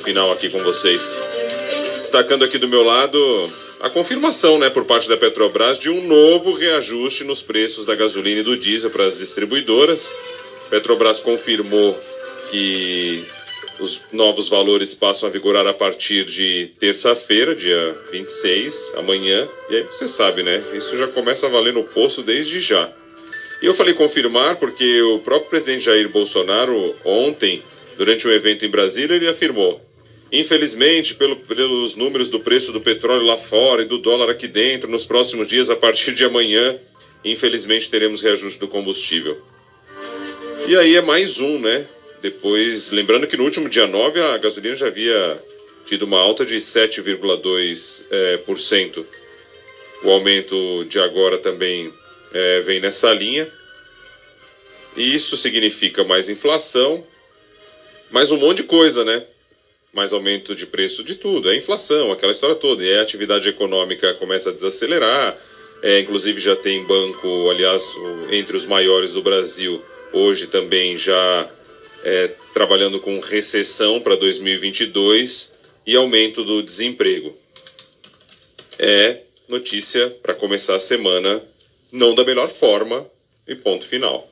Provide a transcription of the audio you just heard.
final aqui com vocês. Destacando aqui do meu lado a confirmação, né, por parte da Petrobras de um novo reajuste nos preços da gasolina e do diesel para as distribuidoras. Petrobras confirmou que os novos valores passam a vigorar a partir de terça-feira, dia 26, amanhã. E aí você sabe, né? Isso já começa a valer no posto desde já. E eu falei confirmar porque o próprio presidente Jair Bolsonaro, ontem, durante um evento em Brasília, ele afirmou: Infelizmente, pelo, pelos números do preço do petróleo lá fora e do dólar aqui dentro, nos próximos dias, a partir de amanhã, infelizmente teremos reajuste do combustível. E aí é mais um, né? Depois, lembrando que no último dia 9 a gasolina já havia tido uma alta de 7,2%. É, por cento. o aumento de agora também é, vem nessa linha. E isso significa mais inflação, mais um monte de coisa, né? Mais aumento de preço de tudo, é inflação, aquela história toda. E a atividade econômica começa a desacelerar. É, inclusive já tem banco, aliás, entre os maiores do Brasil, hoje também já é, trabalhando com recessão para 2022 e aumento do desemprego. É notícia para começar a semana, não da melhor forma, e ponto final.